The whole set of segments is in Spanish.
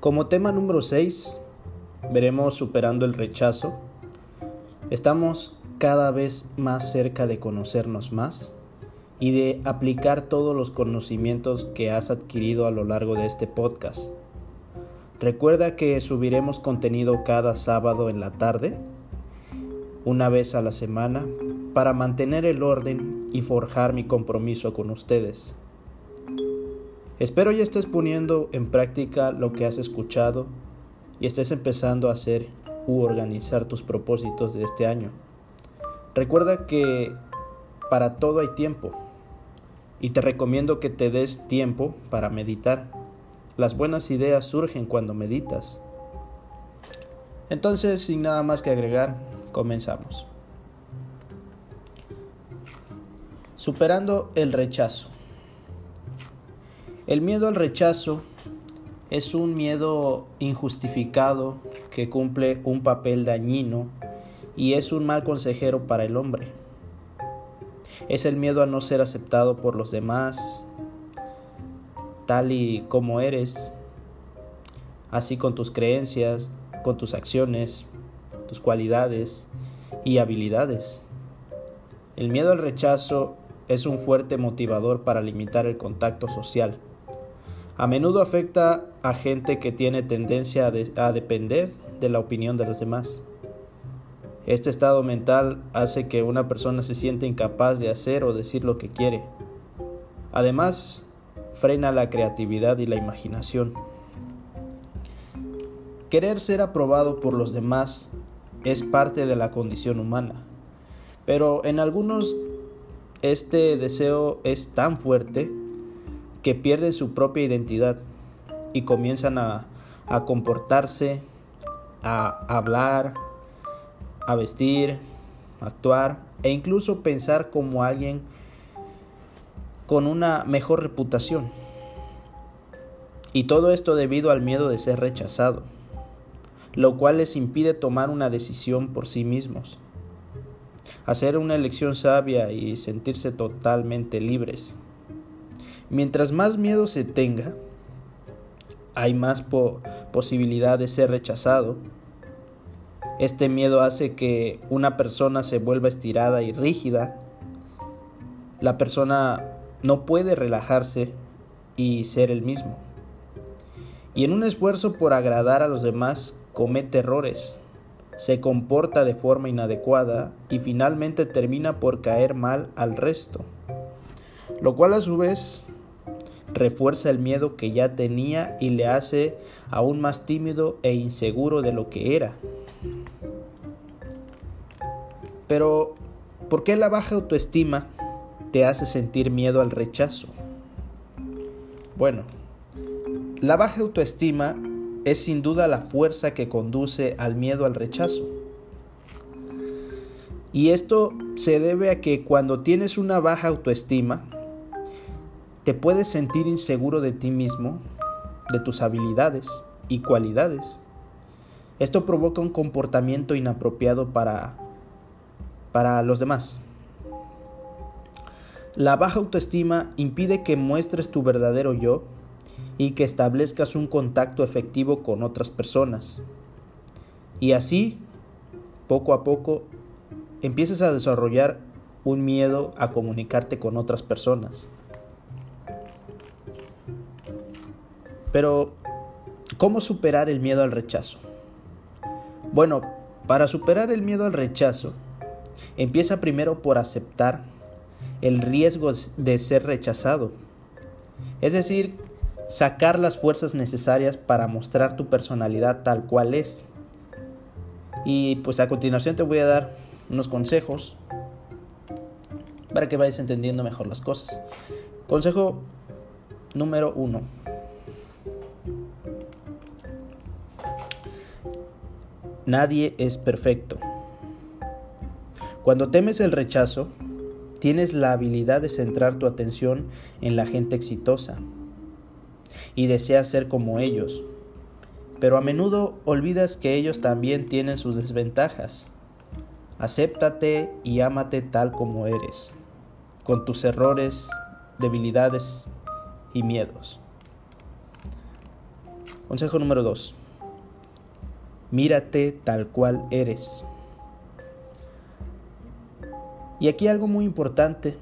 Como tema número 6, veremos superando el rechazo. Estamos cada vez más cerca de conocernos más y de aplicar todos los conocimientos que has adquirido a lo largo de este podcast. Recuerda que subiremos contenido cada sábado en la tarde, una vez a la semana, para mantener el orden y forjar mi compromiso con ustedes. Espero ya estés poniendo en práctica lo que has escuchado y estés empezando a hacer u organizar tus propósitos de este año. Recuerda que para todo hay tiempo y te recomiendo que te des tiempo para meditar. Las buenas ideas surgen cuando meditas. Entonces, sin nada más que agregar, comenzamos. Superando el rechazo. El miedo al rechazo es un miedo injustificado que cumple un papel dañino y es un mal consejero para el hombre. Es el miedo a no ser aceptado por los demás, tal y como eres, así con tus creencias, con tus acciones, tus cualidades y habilidades. El miedo al rechazo es un fuerte motivador para limitar el contacto social a menudo afecta a gente que tiene tendencia a, depender de la opinión de los demás. Este estado mental hace que una persona se sienta incapaz de hacer o decir lo que quiere. Además, frena la creatividad y la imaginación. Querer ser aprobado por los demás es parte de la condición humana, pero en algunos este deseo es tan fuerte que pierden su propia identidad y comienzan a, comportarse, a hablar, a vestir, a actuar e incluso pensar como alguien con una mejor reputación. Y todo esto debido al miedo de ser rechazado, lo cual les impide tomar una decisión por sí mismos, hacer una elección sabia y sentirse totalmente libres. Mientras más miedo se tenga, hay más posibilidad de ser rechazado. Este miedo hace que una persona se vuelva estirada y rígida. La persona no puede relajarse y ser el mismo. Y en un esfuerzo por agradar a los demás comete errores, se comporta de forma inadecuada y finalmente termina por caer mal al resto. Lo cual a su vez refuerza el miedo que ya tenía y le hace aún más tímido e inseguro de lo que era. Pero, ¿por qué la baja autoestima te hace sentir miedo al rechazo? Bueno, la baja autoestima es sin duda la fuerza que conduce al miedo al rechazo. Y esto se debe a que cuando tienes una baja autoestima, te puedes sentir inseguro de ti mismo, de tus habilidades y cualidades. Esto provoca un comportamiento inapropiado para, para los demás. La baja autoestima impide que muestres tu verdadero yo y que establezcas un contacto efectivo con otras personas. Y así, poco a poco, empiezas a desarrollar un miedo a comunicarte con otras personas. Pero, ¿cómo superar el miedo al rechazo? Bueno, para superar el miedo al rechazo, empieza primero por aceptar el riesgo de ser rechazado. Es decir, sacar las fuerzas necesarias para mostrar tu personalidad tal cual es. Y pues a continuación te voy a dar unos consejos para que vayas entendiendo mejor las cosas. Consejo número uno. Nadie es perfecto. Cuando temes el rechazo, tienes la habilidad de centrar tu atención en la gente exitosa y deseas ser como ellos, pero a menudo olvidas que ellos también tienen sus desventajas. Acéptate y ámate tal como eres, con tus errores, debilidades y miedos. Consejo número 2. Mírate tal cual eres. Y aquí algo muy importante,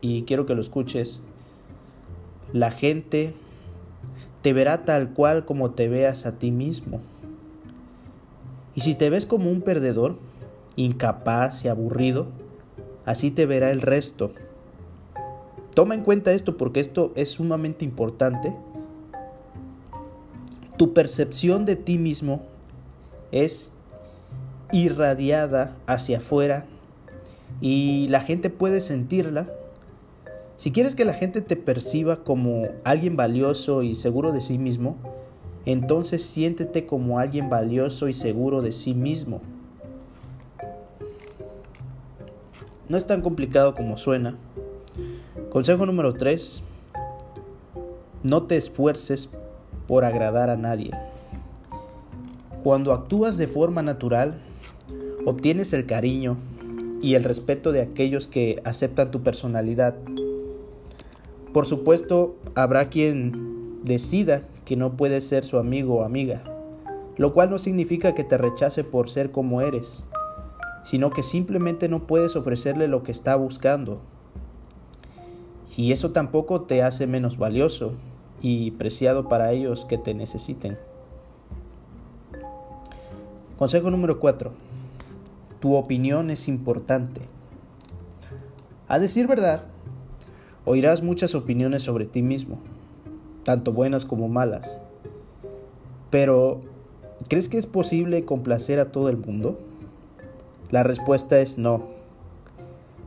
y quiero que lo escuches, la gente te verá tal cual como te veas a ti mismo. Y si te ves como un perdedor, incapaz y aburrido, así te verá el resto. Toma en cuenta esto porque esto es sumamente importante. Tu percepción de ti mismo es irradiada hacia afuera y la gente puede sentirla. Si quieres que la gente te perciba como alguien valioso y seguro de sí mismo, entonces siéntete como alguien valioso y seguro de sí mismo. No es tan complicado como suena. Consejo número 3. No te esfuerces por agradar a nadie. Cuando actúas de forma natural, obtienes el cariño y el respeto de aquellos que aceptan tu personalidad. Por supuesto, habrá quien decida que no puedes ser su amigo o amiga, lo cual no significa que te rechace por ser como eres, sino que simplemente no puedes ofrecerle lo que está buscando. Y eso tampoco te hace menos valioso y preciado para ellos que te necesiten. Consejo número 4. Tu opinión es importante. A decir verdad, oirás muchas opiniones sobre ti mismo tanto buenas como malas. Pero, ¿crees que es posible complacer a todo el mundo? La respuesta es no.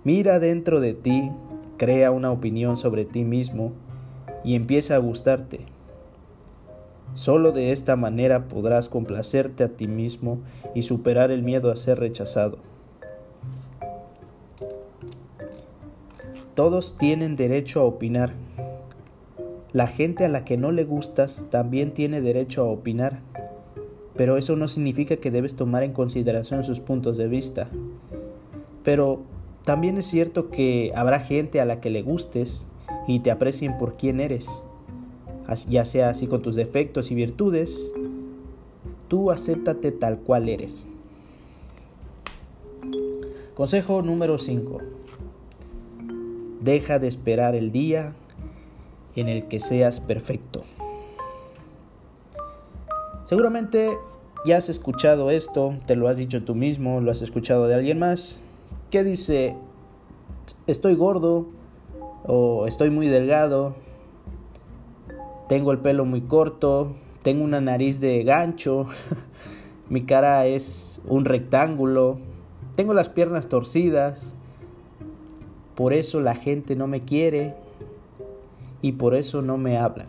Mira dentro de ti, crea una opinión sobre ti mismo y empieza a gustarte. Solo de esta manera podrás complacerte a ti mismo y superar el miedo a ser rechazado. Todos tienen derecho a opinar la gente a la que no le gustas también tiene derecho a opinar, pero eso no significa que debes tomar en consideración sus puntos de vista. Pero también es cierto que habrá gente a la que le gustes y te aprecien por quien eres, ya sea así con tus defectos y virtudes, tú acéptate tal cual eres. Consejo número 5. Deja de esperar el día en el que seas perfecto. Seguramente ya has escuchado esto, te lo has dicho tú mismo, lo has escuchado de alguien más, que dice, estoy gordo o estoy muy delgado, tengo el pelo muy corto, tengo una nariz de gancho, mi cara es un rectángulo, tengo las piernas torcidas, por eso la gente no me quiere, y por eso no me hablan.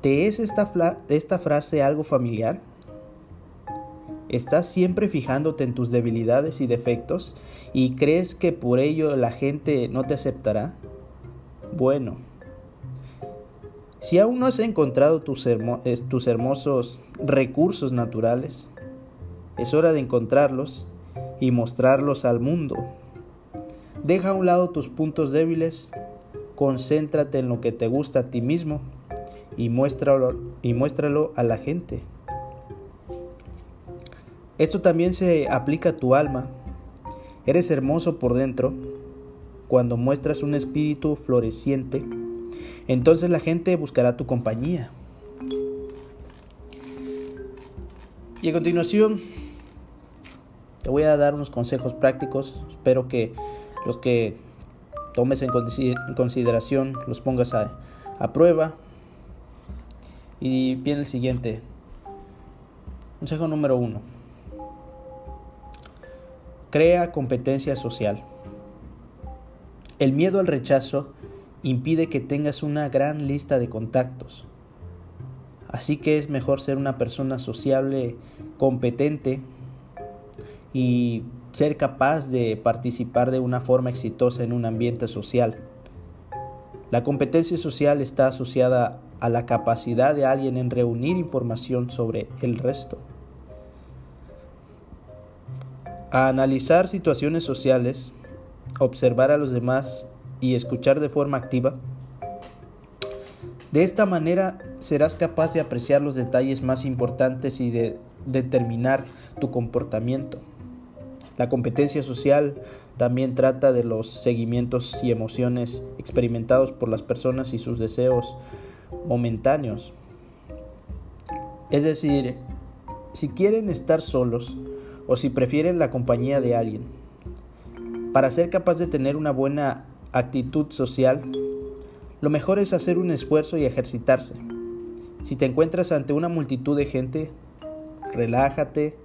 ¿Te es esta, esta frase algo familiar? ¿Estás siempre fijándote en tus debilidades y defectos y crees que por ello la gente no te aceptará? Bueno, si aún no has encontrado tus, hermosos recursos naturales, es hora de encontrarlos y mostrarlos al mundo. Deja a un lado tus puntos débiles, concéntrate en lo que te gusta a ti mismo y y muéstralo a la gente. Esto también se aplica a tu alma. Eres hermoso por dentro. Cuando muestras un espíritu floreciente, entonces la gente buscará tu compañía. Y a continuación, te voy a dar unos consejos prácticos. Espero que los que tomes en consideración, los pongas a, prueba. Y viene el siguiente. Consejo número uno. Crea competencia social. El miedo al rechazo impide que tengas una gran lista de contactos. Así que es mejor ser una persona sociable, competente y ser capaz de participar de una forma exitosa en un ambiente social. La competencia social está asociada a la capacidad de alguien en reunir información sobre el resto. A analizar situaciones sociales, observar a los demás y escuchar de forma activa, De esta manera serás capaz de apreciar los detalles más importantes y de determinar tu comportamiento. La competencia social también trata de los seguimientos y emociones experimentados por las personas y sus deseos momentáneos. Es decir, si quieren estar solos o si prefieren la compañía de alguien. Para ser capaz de tener una buena actitud social, lo mejor es hacer un esfuerzo y ejercitarse. Si te encuentras ante una multitud de gente, relájate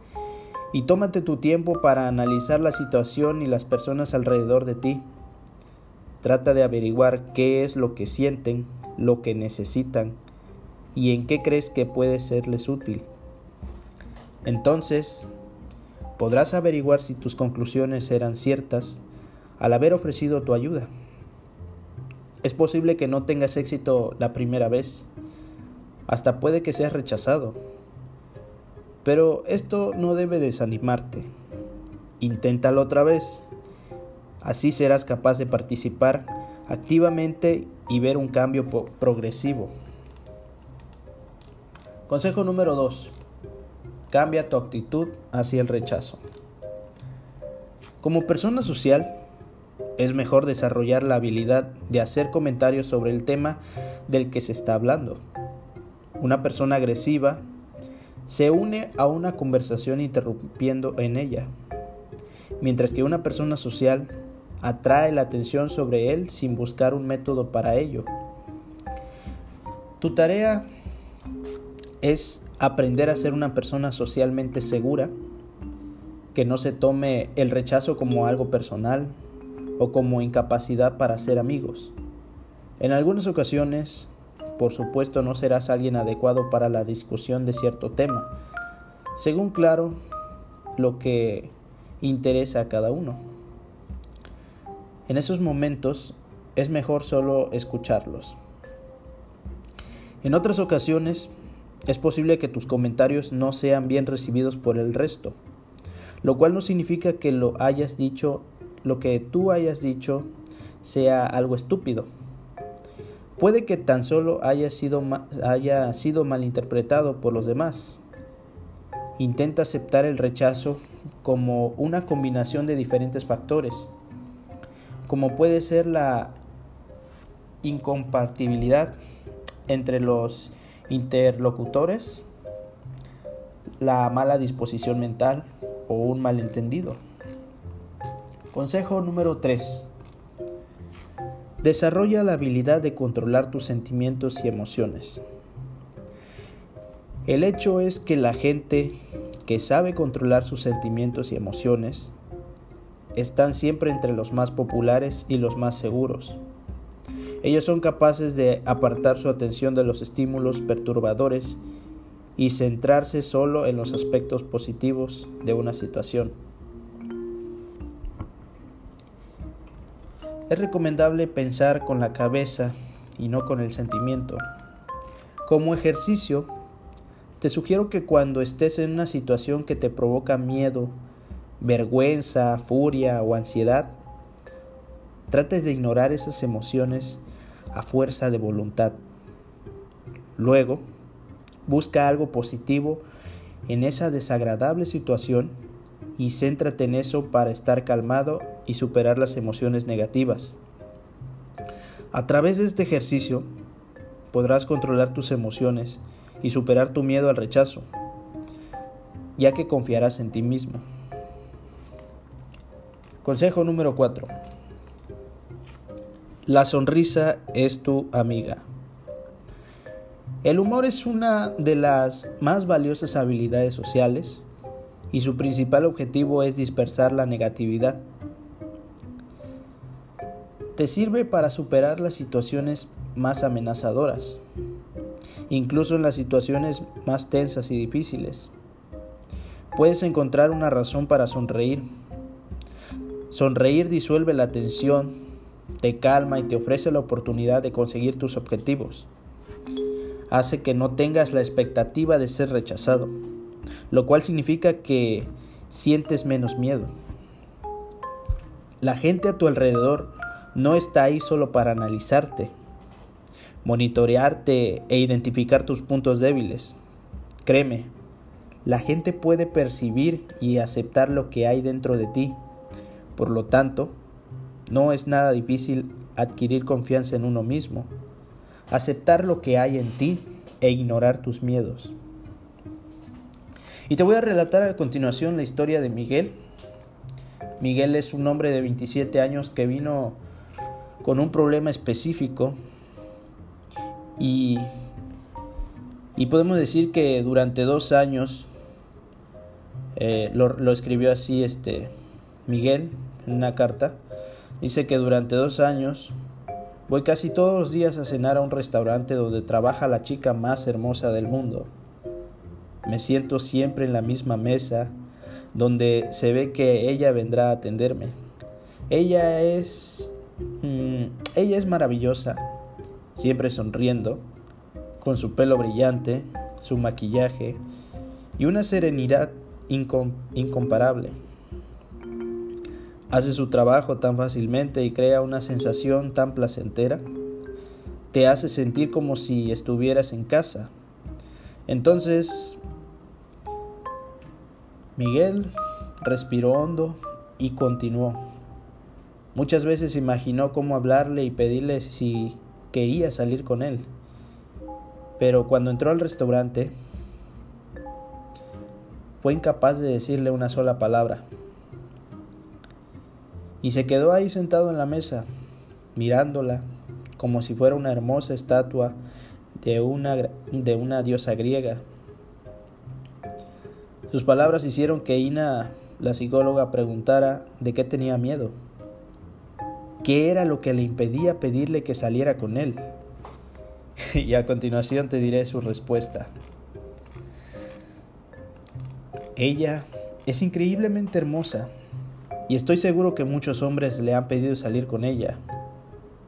y tómate tu tiempo para analizar la situación y las personas alrededor de ti. Trata de averiguar qué es lo que sienten, lo que necesitan y en qué crees que puede serles útil. Entonces, podrás averiguar si tus conclusiones eran ciertas al haber ofrecido tu ayuda. Es posible que no tengas éxito la primera vez, hasta puede que seas rechazado. Pero esto no debe desanimarte. Inténtalo otra vez. Así serás capaz de participar activamente y ver un cambio progresivo. Consejo número 2. Cambia tu actitud hacia el rechazo. Como persona social, es mejor desarrollar la habilidad de hacer comentarios sobre el tema del que se está hablando. Una persona agresiva se une a una conversación interrumpiendo en ella, mientras que una persona social atrae la atención sobre él sin buscar un método para ello. Tu tarea es aprender a ser una persona socialmente segura, que no se tome el rechazo como algo personal o como incapacidad para ser amigos. En algunas ocasiones, por supuesto, no serás alguien adecuado para la discusión de cierto tema, según claro lo que interesa a cada uno. En esos momentos es mejor solo escucharlos. En otras ocasiones es posible que tus comentarios no sean bien recibidos por el resto, lo cual no significa que lo hayas dicho, lo que tú hayas dicho sea algo estúpido. Puede que tan solo haya sido, haya sido malinterpretado por los demás. Intenta aceptar el rechazo como una combinación de diferentes factores, como puede ser la incompatibilidad entre los interlocutores, la mala disposición mental o un malentendido. Consejo número 3. Desarrolla la habilidad de controlar tus sentimientos y emociones. El hecho es que la gente que sabe controlar sus sentimientos y emociones están siempre entre los más populares y los más seguros. Ellos son capaces de apartar su atención de los estímulos perturbadores y centrarse solo en los aspectos positivos de una situación. Es recomendable pensar con la cabeza y no con el sentimiento. Como ejercicio, te sugiero que cuando estés en una situación que te provoca miedo, vergüenza, furia o ansiedad, trates de ignorar esas emociones a fuerza de voluntad. Luego, busca algo positivo en esa desagradable situación y céntrate en eso para estar calmado y superar las emociones negativas. A través de este ejercicio podrás controlar tus emociones y superar tu miedo al rechazo, ya que confiarás en ti mismo. Consejo número 4. La sonrisa es tu amiga. El humor es una de las más valiosas habilidades sociales y su principal objetivo es dispersar la negatividad. Te sirve para superar las situaciones más amenazadoras, incluso en las situaciones más tensas y difíciles. Puedes encontrar una razón para sonreír. Sonreír disuelve la tensión, te calma y te ofrece la oportunidad de conseguir tus objetivos. Hace que no tengas la expectativa de ser rechazado, lo cual significa que sientes menos miedo. La gente a tu alrededor no está ahí solo para analizarte. monitorearte e identificar tus puntos débiles. Créeme, la gente puede percibir y aceptar lo que hay dentro de ti. Por lo tanto, no es nada difícil adquirir confianza en uno mismo, aceptar lo que hay en ti e ignorar tus miedos. Y te voy a relatar a continuación la historia de Miguel. Miguel es un hombre de 27 años que vino con un problema específico y, y podemos decir que durante dos años eh, lo, lo, escribió así este Miguel en una carta. Dice que durante dos años voy casi todos los días a cenar a un restaurante donde trabaja la chica más hermosa del mundo. Me siento siempre en la misma mesa donde se ve que ella vendrá a atenderme. Ella es... Mm, ella es maravillosa, siempre sonriendo, con su pelo brillante, su maquillaje y una serenidad incomparable. Hace su trabajo tan fácilmente y crea una sensación tan placentera. Te hace sentir como si estuvieras en casa. Entonces, Miguel respiró hondo y continuó. Muchas veces imaginó cómo hablarle y pedirle si quería salir con él. Pero cuando entró al restaurante, fue incapaz de decirle una sola palabra. Y se quedó ahí sentado en la mesa, mirándola, como si fuera una hermosa estatua de una, de una diosa griega. Sus palabras hicieron que Ina, la psicóloga, preguntara de qué tenía miedo. ¿Qué era lo que le impedía pedirle que saliera con él? y a continuación te diré su respuesta. Ella es increíblemente hermosa y estoy seguro que muchos hombres le han pedido salir con ella.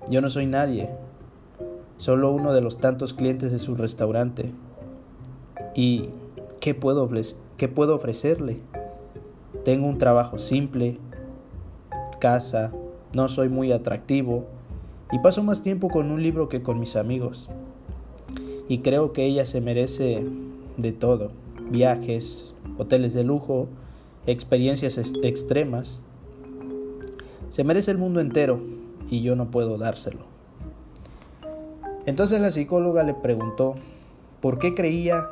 Yo no soy nadie, solo uno de los tantos clientes de su restaurante. ¿Y qué puedo, qué puedo ofrecerle? Tengo un trabajo simple, casa, no soy muy atractivo y paso más tiempo con un libro que con mis amigos. Y creo que ella se merece de todo, viajes, hoteles de lujo, experiencias extremas. Se merece el mundo entero y yo no puedo dárselo. Entonces la psicóloga le preguntó por qué creía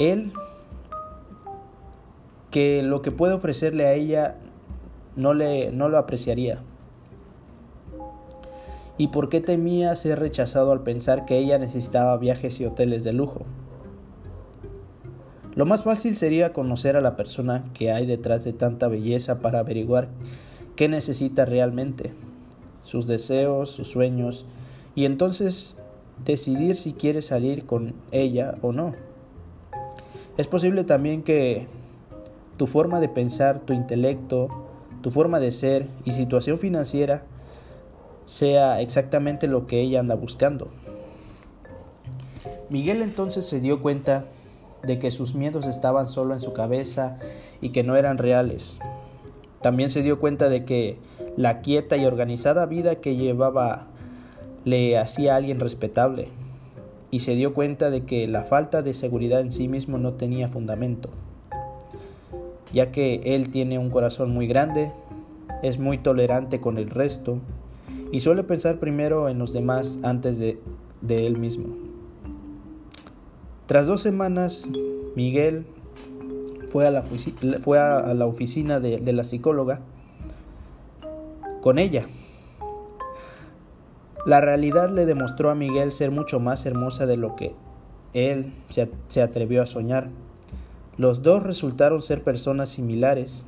él que lo que puede ofrecerle a ella no, le, no lo apreciaría. ¿Y por qué temía ser rechazado al pensar que ella necesitaba viajes y hoteles de lujo? Lo más fácil sería conocer a la persona que hay detrás de tanta belleza para averiguar qué necesita realmente, sus deseos, sus sueños, y entonces decidir si quiere salir con ella o no. Es posible también que tu forma de pensar, tu intelecto, tu forma de ser y situación financiera sea exactamente lo que ella anda buscando. Miguel entonces se dio cuenta de que sus miedos estaban solo en su cabeza y que no eran reales. También se dio cuenta de que la quieta y organizada vida que llevaba le hacía alguien respetable y se dio cuenta de que la falta de seguridad en sí mismo no tenía fundamento, ya que él tiene un corazón muy grande, es muy tolerante con el resto y suele pensar primero en los demás antes de, de él mismo. Tras dos semanas, Miguel fue a la, fue a la oficina de, la psicóloga con ella. La realidad le demostró a Miguel ser mucho más hermosa de lo que él se, se atrevió a soñar. Los dos resultaron ser personas similares,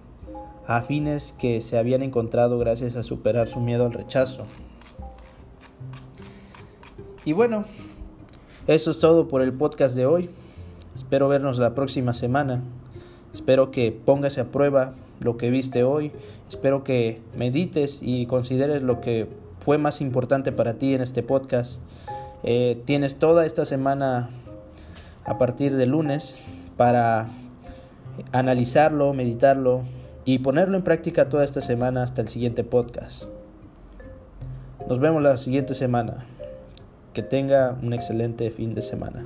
afines que se habían encontrado gracias a superar su miedo al rechazo. Y bueno, eso es todo por el podcast de hoy. Espero vernos la próxima semana. Espero que pongas a prueba lo que viste hoy. Espero que medites y consideres lo que fue más importante para ti en este podcast. Eh, tienes toda esta semana a partir de lunes para analizarlo, meditarlo y ponerlo en práctica toda esta semana hasta el siguiente podcast. Nos vemos la siguiente semana. Que tenga un excelente fin de semana.